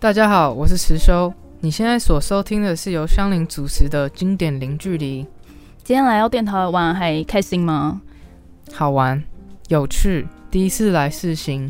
大家好，我是池修。你现在所收听的是由香菱主持的经典零距离。今天来到电台玩还开心吗？好玩、有趣，第一次来试行。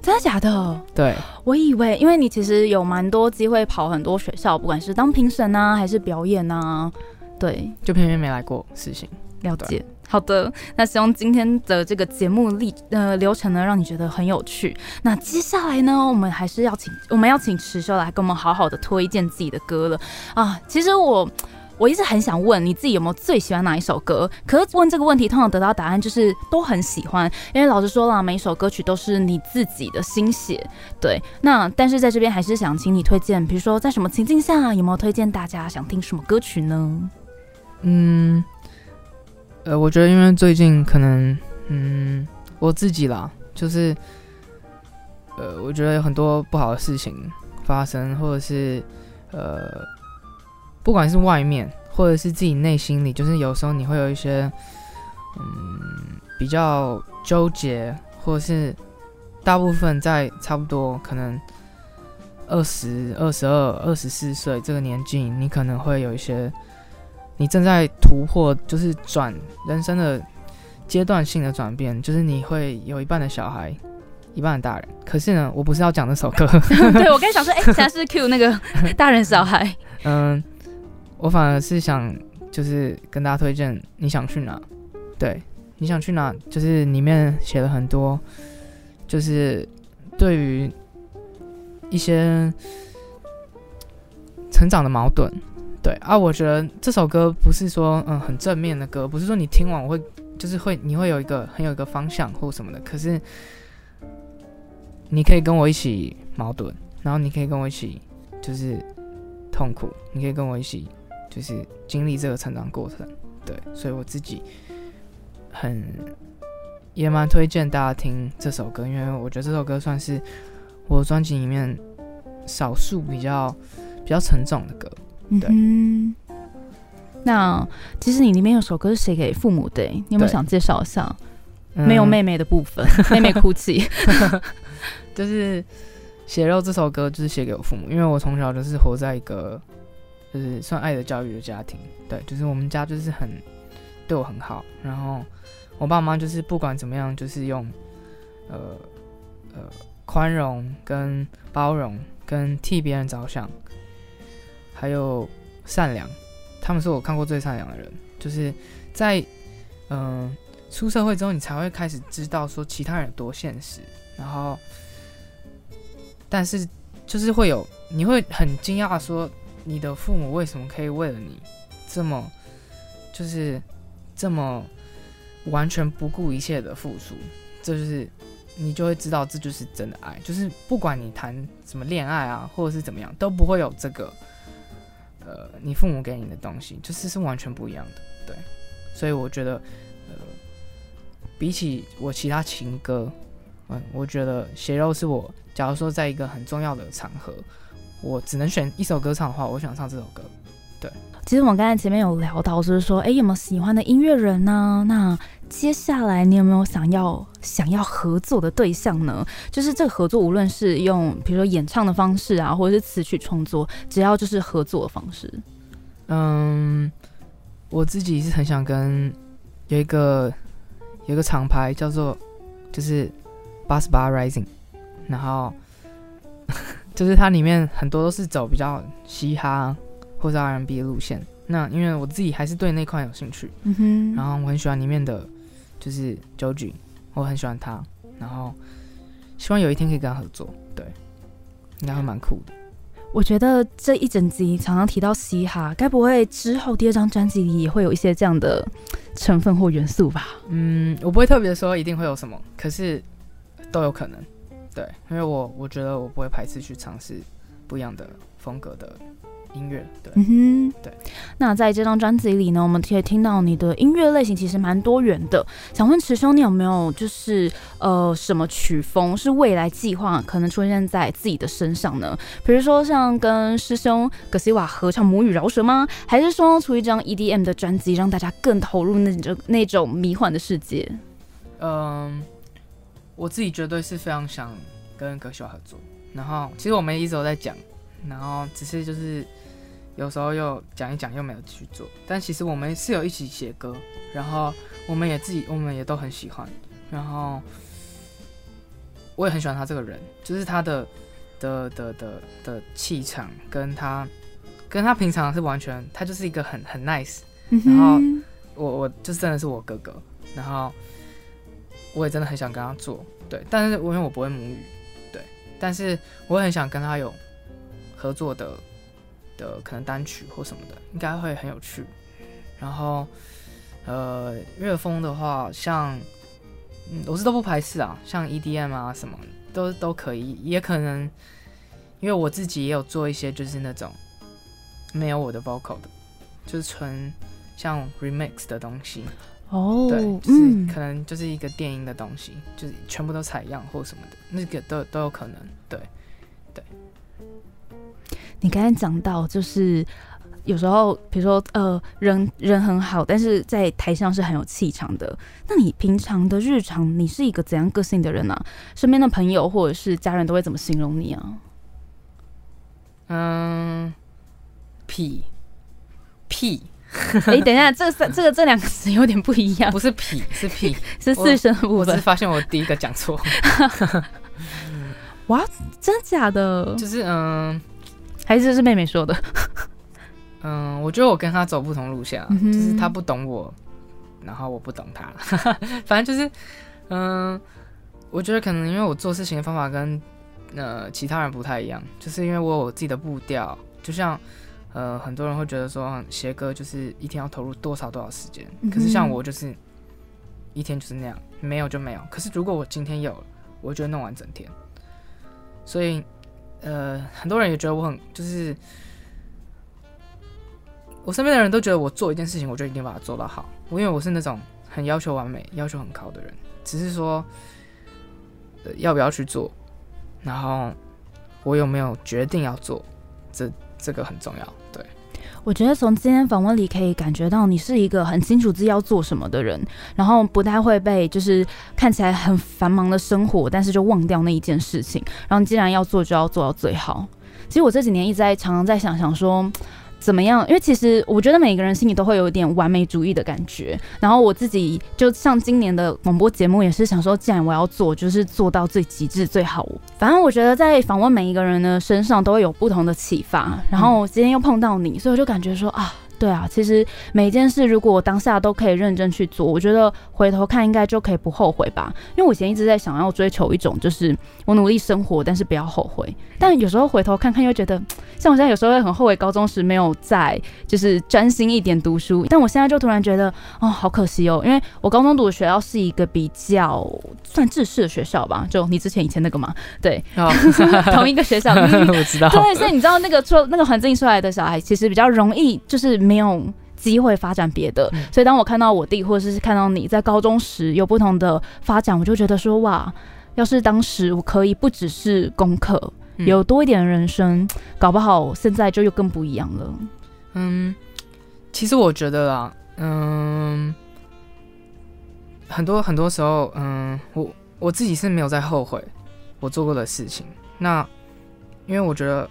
真的假的？对，我以为，因为你其实有蛮多机会跑很多学校，不管是当评审啊，还是表演啊，对，就偏偏没来过试行。了解。好的，那希望今天的这个节目历呃流程呢，让你觉得很有趣。那接下来呢，我们还是要请我们要请池修来跟我们好好的推荐自己的歌了啊。其实我我一直很想问你自己有没有最喜欢哪一首歌，可是问这个问题通常得到答案就是都很喜欢，因为老实说了，每一首歌曲都是你自己的心血。对，那但是在这边还是想请你推荐，比如说在什么情境下有没有推荐大家想听什么歌曲呢？嗯。呃，我觉得因为最近可能，嗯，我自己啦，就是，呃，我觉得有很多不好的事情发生，或者是，呃，不管是外面，或者是自己内心里，就是有时候你会有一些，嗯，比较纠结，或者是大部分在差不多可能二十二、十二、二十四岁这个年纪，你可能会有一些。你正在突破，就是转人生的阶段性的转变，就是你会有一半的小孩，一半的大人。可是呢，我不是要讲这首歌。对我刚想说，哎，现在是 Q 那个大人小孩。嗯，我反而是想，就是跟大家推荐，你想去哪？对，你想去哪？就是里面写了很多，就是对于一些成长的矛盾。对啊，我觉得这首歌不是说嗯很正面的歌，不是说你听完我会就是会你会有一个很有一个方向或什么的。可是你可以跟我一起矛盾，然后你可以跟我一起就是痛苦，你可以跟我一起就是经历这个成长过程。对，所以我自己很也蛮推荐大家听这首歌，因为我觉得这首歌算是我专辑里面少数比较比较沉重的歌。嗯，那其实你里面有首歌是写给父母的，你有没有想介绍一下？没有妹妹的部分，妹妹哭泣，就是《血肉》这首歌就是写给我父母，因为我从小就是活在一个就是算爱的教育的家庭，对，就是我们家就是很对我很好，然后我爸妈就是不管怎么样，就是用呃呃宽容跟包容跟替别人着想。还有善良，他们是我看过最善良的人。就是在嗯出社会之后，你才会开始知道说其他人有多现实。然后，但是就是会有你会很惊讶说，你的父母为什么可以为了你这么就是这么完全不顾一切的付出？这就是你就会知道这就是真的爱。就是不管你谈什么恋爱啊，或者是怎么样，都不会有这个。呃，你父母给你的东西就是是完全不一样的，对，所以我觉得，呃，比起我其他情歌，嗯，我觉得《血肉》是我，假如说在一个很重要的场合，我只能选一首歌唱的话，我想唱这首歌。对，其实我们刚才前面有聊到，就是说，哎，有没有喜欢的音乐人呢？那接下来你有没有想要想要合作的对象呢？就是这个合作，无论是用比如说演唱的方式啊，或者是词曲创作，只要就是合作的方式。嗯，我自己是很想跟有一个有一个厂牌叫做就是八十八 Rising，然后 就是它里面很多都是走比较嘻哈。或是 R&B 的路线，那因为我自己还是对那块有兴趣，嗯哼，然后我很喜欢里面的，就是 Joji，我很喜欢他，然后希望有一天可以跟他合作，对，应该会蛮酷的。我觉得这一整集常常提到嘻哈，该不会之后第二张专辑里也会有一些这样的成分或元素吧？嗯，我不会特别说一定会有什么，可是都有可能，对，因为我我觉得我不会排斥去尝试不一样的风格的。音乐对，嗯哼，对。那在这张专辑里呢，我们可以听到你的音乐类型其实蛮多元的。想问池兄，你有没有就是呃什么曲风是未来计划可能出现在自己的身上呢？比如说像跟师兄格西瓦合唱母语饶舌吗？还是说出一张 EDM 的专辑，让大家更投入那种那种迷幻的世界？嗯，我自己绝对是非常想跟格西瓦合作。然后其实我们一直都在讲，然后只是就是有时候又讲一讲又没有去做，但其实我们是有一起写歌，然后我们也自己我们也都很喜欢，然后我也很喜欢他这个人，就是他的的的的的气场跟他跟他平常是完全，他就是一个很很 nice，然后我我就真的是我哥哥，然后我也真的很想跟他做，对，但是因为我不会母语。对但是我很想跟他有合作的的可能单曲或什么的，应该会很有趣。然后呃，乐风的话，像嗯，我是都不排斥啊，像 EDM 啊什么都都可以，也可能因为我自己也有做一些就是那种没有我的 vocal 的，就是纯像 remix 的东西。哦，对，就是可能就是一个电音的东西，就是全部都采样或什么的，那个都都有可能。对，对。你刚才讲到，就是有时候，比如说，呃，人人很好，但是在台上是很有气场的。那你平常的日常，你是一个怎样个性的人呢？身边的朋友或者是家人都会怎么形容你啊？嗯，屁屁。哎，等一下，这三这个这两个词有点不一样，不是痞，是痞，是四声。我是发现我第一个讲错。哇，真的假的？就是嗯，还是是妹妹说的。嗯，我觉得我跟他走不同路线，就是他不懂我，然后我不懂他。反正就是，嗯，我觉得可能因为我做事情的方法跟呃其他人不太一样，就是因为我有我自己的步调，就像。呃，很多人会觉得说写歌就是一天要投入多少多少时间，可是像我就是一天就是那样，没有就没有。可是如果我今天有了，我就弄完整天。所以，呃，很多人也觉得我很就是，我身边的人都觉得我做一件事情，我就一定把它做到好。我因为我是那种很要求完美、要求很高的人，只是说要不要去做，然后我有没有决定要做，这。这个很重要，对。我觉得从今天访问里可以感觉到你是一个很清楚自己要做什么的人，然后不太会被就是看起来很繁忙的生活，但是就忘掉那一件事情。然后你既然要做，就要做到最好。其实我这几年一直在常常在想想说。怎么样？因为其实我觉得每个人心里都会有一点完美主义的感觉。然后我自己就像今年的广播节目也是想说，既然我要做，就是做到最极致最好。反正我觉得在访问每一个人的身上都会有不同的启发。然后今天又碰到你，所以我就感觉说啊。对啊，其实每一件事，如果我当下都可以认真去做，我觉得回头看应该就可以不后悔吧。因为我以前一直在想要追求一种，就是我努力生活，但是不要后悔。但有时候回头看看，又觉得像我现在有时候会很后悔高中时没有在就是专心一点读书。但我现在就突然觉得，哦，好可惜哦，因为我高中读的学校是一个比较算制式的学校吧，就你之前以前那个嘛，对，同一个学校，我知道。对，所以你知道那个出那个环境出来的小孩，其实比较容易就是。没有机会发展别的，所以当我看到我弟，或者是看到你在高中时有不同的发展，我就觉得说哇，要是当时我可以不只是功课，有多一点人生，搞不好现在就又更不一样了。嗯，其实我觉得啊，嗯，很多很多时候，嗯，我我自己是没有在后悔我做过的事情。那因为我觉得，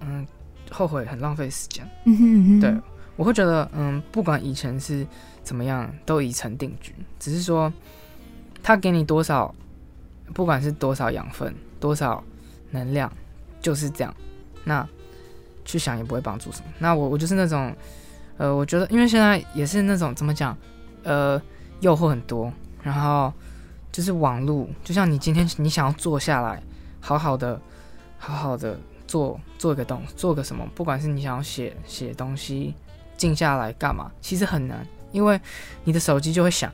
嗯，后悔很浪费时间。嗯哼，对。我会觉得，嗯，不管以前是怎么样，都已成定局。只是说，他给你多少，不管是多少养分、多少能量，就是这样。那去想也不会帮助什么。那我我就是那种，呃，我觉得，因为现在也是那种怎么讲，呃，诱惑很多，然后就是网络，就像你今天你想要坐下来，好好的、好好的做做一个东，做个什么，不管是你想要写写东西。静下来干嘛？其实很难，因为你的手机就会响，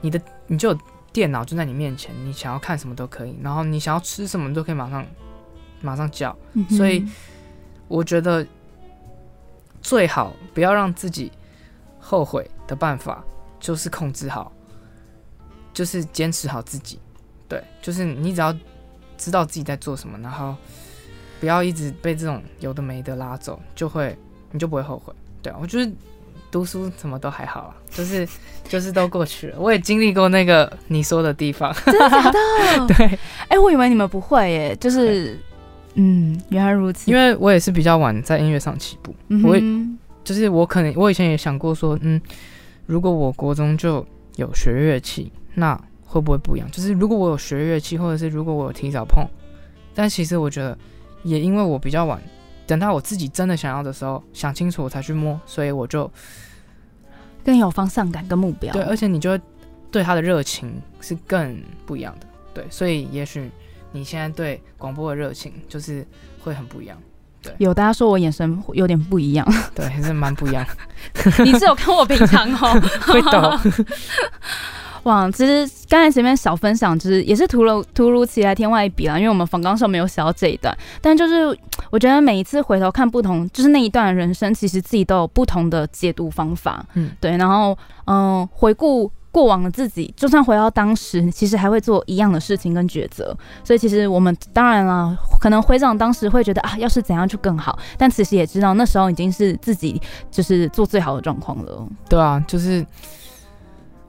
你的你就电脑就在你面前，你想要看什么都可以，然后你想要吃什么都可以马上马上叫。所以我觉得最好不要让自己后悔的办法，就是控制好，就是坚持好自己。对，就是你只要知道自己在做什么，然后不要一直被这种有的没的拉走，就会你就不会后悔。对啊，我觉得读书什么都还好啊，就是 就是都过去了。我也经历过那个你说的地方，真的假的？对，哎，我以为你们不会耶，就是嗯，原来如此。因为我也是比较晚在音乐上起步，嗯我也就是我可能我以前也想过说，嗯，如果我国中就有学乐器，那会不会不一样？就是如果我有学乐器，或者是如果我有提早碰，但其实我觉得也因为我比较晚，等到我自己真的想要的时候，想清楚我才去摸，所以我就更有方向感跟目标。对，而且你就会对他的热情是更不一样的，对，所以也许你现在对广播的热情就是会很不一样，对。有大家说我眼神有点不一样，对，还是蛮不一样，你是有看我平常哦，会抖，哇，其实刚才前面小分享，就是也是突如突如其来天外一笔啦，因为我们访纲上没有写到这一段，但就是 我觉得每一次回头看不同，就是那一段人生，其实自己都有不同的解读方法，嗯，对，然后嗯、回顾。过往的自己，就算回到当时，其实还会做一样的事情跟抉择。所以其实我们当然了，可能回想当时会觉得啊，要是怎样就更好，但其实也知道那时候已经是自己就是做最好的状况了。对啊，就是，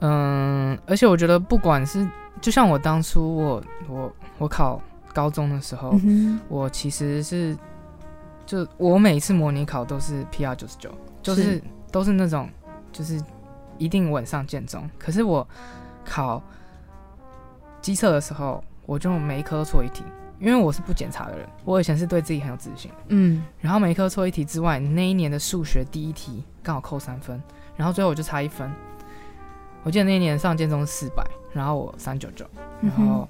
嗯，而且我觉得不管是，就像我当初我我我考高中的时候，嗯我其实是，就我每一次模拟考都是 PR 九十九，就是是都是那种就是一定稳上建中。可是我考机测的时候，我就每一科都错一题，因为我是不检查的人，我以前是对自己很有自信。嗯，然后每一科错一题之外，那一年的数学第一题刚好扣三分，然后最后我就差一分。我记得那一年上建中四百，然后我三九九，然嗯后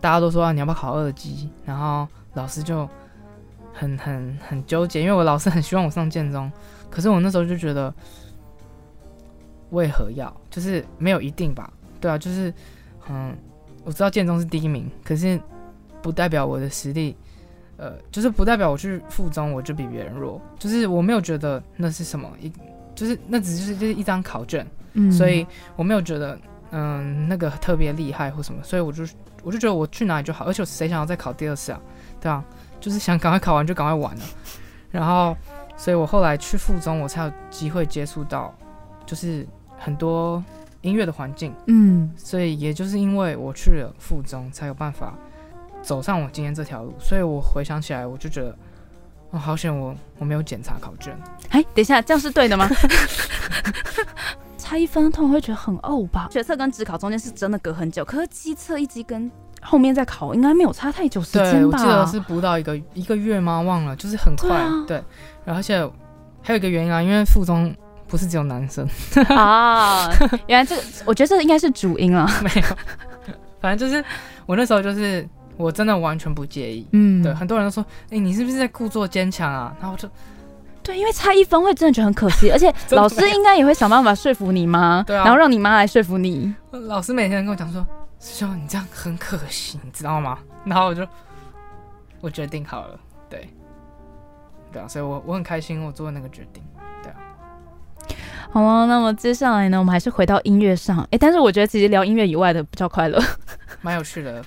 大家都说、啊、你要不要考二级，然后老师就很很很纠结，因为我老师很希望我上建中，可是我那时候就觉得为何要，就是没有一定吧，对啊，就是嗯，我知道建中是第一名，可是不代表我的实力。呃，就是不代表我去附中我就比别人弱，就是我没有觉得那是什么一，就是那只是就是一张考卷，嗯所以我没有觉得嗯那个特别厉害或什么，所以我就我就觉得我去哪里就好，而且谁想要再考第二次啊？对啊，就是想赶快考完就赶快玩了。然后，所以我后来去附中，我才有机会接触到就是很多音乐的环境，嗯，所以也就是因为我去了附中，才有办法走上我今天这条路。所以我回想起来，我就觉得。哦，好险我我没有检查考卷，哎，等一下，这样是对的吗？差一分，通常会觉得很呕吧？学测跟职考中间是真的隔很久，可是机测一机跟后面再考，应该没有差太久时对，间吧？我记得是不到一个一个月吗？忘了，就是很快。对啊然后而且还有一个原因啊，因为附中不是只有男生，啊，原来这个，我觉得这应该是主因啊。没有，反正就是我那时候就是我真的完全不介意。嗯，对，很多人都说，哎、你是不是在故作坚强啊？然后我就，对，因为差一分会真的觉得很可惜，而且老师应该也会想办法说服你妈，对啊然后让你妈来说服你。老师每天跟我讲说，师兄你这样很可惜，你知道吗？然后我就，我决定好了，对，对啊，所以我我很开心我做那个决定。对啊好了，那么接下来呢，我们还是回到音乐上。哎，但是我觉得其实聊音乐以外的比较快乐。蛮有趣的，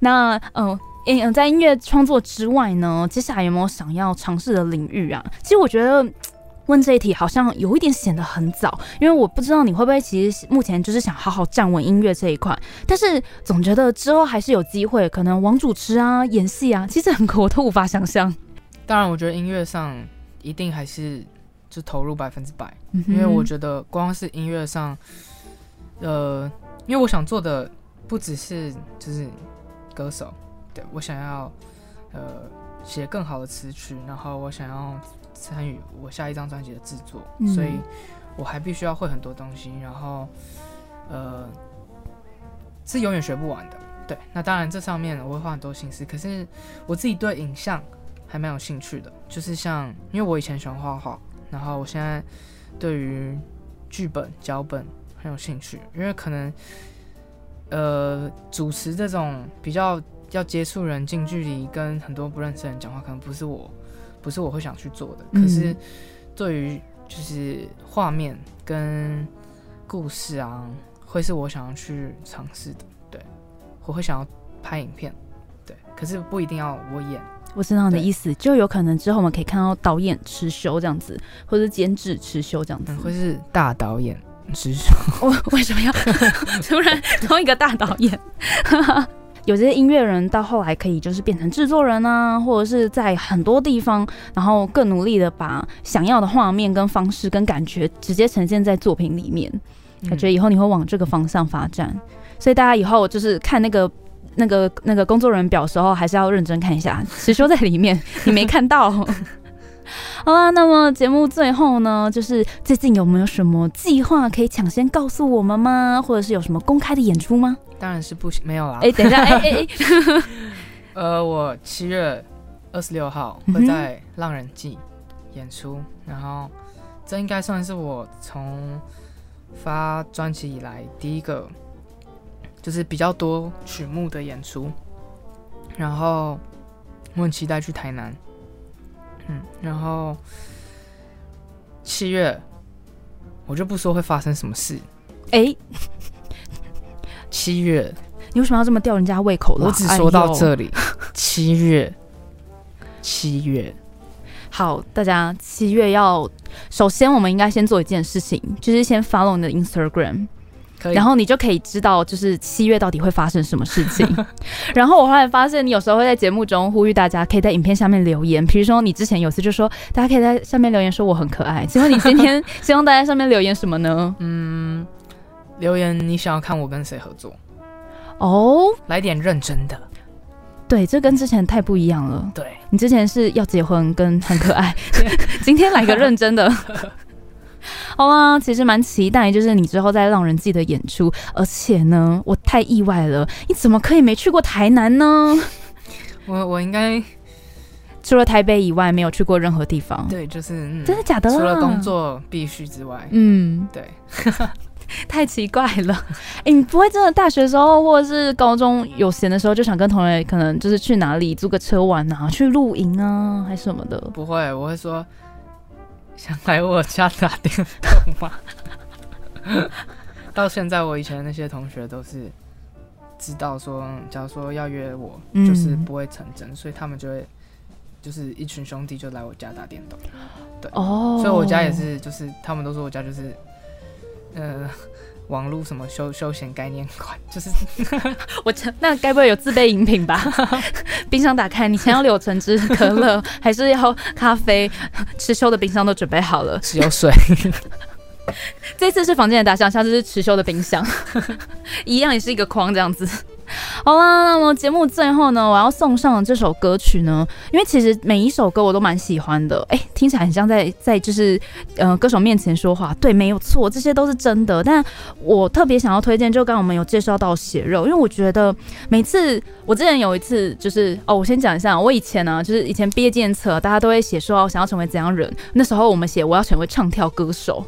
那嗯。嗯，在音乐创作之外呢，接下来有没有想要尝试的领域啊？其实我觉得问这一题好像有一点显得很早，因为我不知道你会不会其实目前就是想好好站稳音乐这一块，但是总觉得之后还是有机会，可能往主持啊、演戏啊，其实很多我都无法想象。当然，我觉得音乐上一定还是就投入百分之百，嗯因为我觉得光是音乐上，呃，因为我想做的不只是就是歌手，对我想要呃写更好的词曲，然后我想要参与我下一张专辑的制作，嗯所以我还必须要会很多东西，然后呃是永远学不完的。对，那当然这上面我会花很多心思，可是我自己对影像还蛮有兴趣的，就是像因为我以前喜欢画画，然后我现在对于剧本脚本很有兴趣，因为可能呃主持这种比较要接触人近距离跟很多不认识的人讲话，可能不是我不是我会想去做的，嗯。可是对于就是画面跟故事啊，会是我想要去尝试的，对，我会想要拍影片，对，可是不一定要我演。我知道你的意思，就有可能之后我们可以看到导演持修这样子，或者监制持修这样子。嗯，。会是大导演是 我为什么要 突然同一个大导演？有些音乐人到后来可以就是变成制作人啊，或者是在很多地方，然后更努力的把想要的画面跟方式跟感觉直接呈现在作品里面。感觉以后你会往这个方向发展，所以大家以后就是看那个。那个那个工作人员表时候，还是要认真看一下，谁说在里面，你没看到。好啦，那么节目最后呢，就是最近有没有什么计划可以抢先告诉我们吗？或者是有什么公开的演出吗？当然是不行，没有啦。哎，等一下，哎哎哎，呃，我七月二十六号会在浪人记演出，然后这应该算是我从发专辑以来第一个。就是比较多曲目的演出，然后我很期待去台南，嗯，然后七月我就不说会发生什么事，哎，七月。你为什么要这么吊人家胃口我只说到这里，七月，七月，好，大家七月要首先我们应该先做一件事情，就是先 follow 你的 Instagram。然后你就可以知道，就是七月到底会发生什么事情。然后我后来发现，你有时候会在节目中呼吁大家，可以在影片下面留言。比如说，你之前有次就说，大家可以在下面留言说我很可爱。请问你今天 希望大家上面留言什么呢？嗯，留言你想要看我跟谁合作？哦，来点认真的。对，这跟之前太不一样了。对你之前是要结婚跟很可爱，今天来个认真的。好啊，其实蛮期待，就是你之后在浪人记的演出。而且呢，我太意外了，你怎么可以没去过台南呢？我我应该除了台北以外，没有去过任何地方。对，就是真的假的？除了工作必须之外，嗯，对，太奇怪了。哎，你不会真的大学时候或者是高中有闲的时候，就想跟同学可能就是去哪里租个车玩啊，去露营啊，还是什么的？不会，我会说。想来我家打电动吗？到现在，我以前那些同学都是知道说，假如说要约我，就是不会成真，所以他们就会就是一群兄弟就来我家打电动。对，哦，所以我家也是，就是他们都说我家就是，呃。网络什么休休闲概念馆，就是 我那该不会有自备饮品吧？冰箱打开，你想要柳橙汁、可乐，还是要咖啡？持修的冰箱都准备好了，只有水。这次是房间的大象，下次是持修的冰箱，一样也是一个框这样子。好啦，那么节目最后呢，我要送上这首歌曲呢，因为其实每一首歌我都蛮喜欢的，哎，听起来很像在在就是呃歌手面前说话，对，没有错，这些都是真的。但我特别想要推荐，就刚我们有介绍到血肉，因为我觉得每次我之前有一次就是哦，我先讲一下，我以前呢，就是以前毕业纪念册，大家都会写说我想要成为怎样人，那时候我们写我要成为唱跳歌手。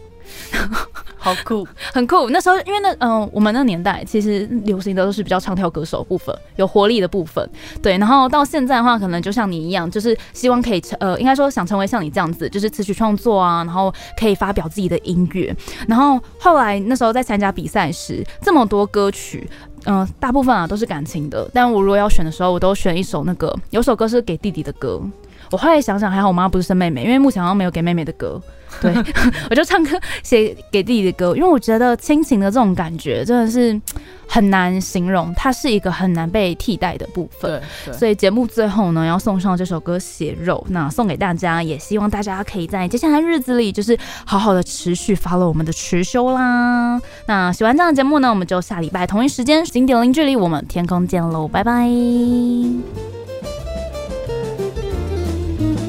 好酷，很酷。那时候，因为那嗯，我们那年代其实流行的都是比较唱跳歌手部分，有活力的部分。对，然后到现在的话，可能就像你一样，就是希望可以成呃，应该说想成为像你这样子，就是词曲创作啊，然后可以发表自己的音乐。然后后来那时候在参加比赛时，这么多歌曲，嗯，大部分啊都是感情的。但我如果要选的时候，我都选一首那个，有首歌是给弟弟的歌。我后来想想，还好我妈不是生妹妹，因为目前好像没有给妹妹的歌。对，我就唱歌写给弟弟的歌，因为我觉得亲情的这种感觉真的是很难形容，它是一个很难被替代的部分。对，所以节目最后呢，要送上这首歌《血肉》，那送给大家，也希望大家可以在接下来日子里，就是好好的持续发了我们的持修啦。那喜欢这样的节目呢，我们就下礼拜同一时间，经典零距离，我们天空见喽，拜拜。Thank you.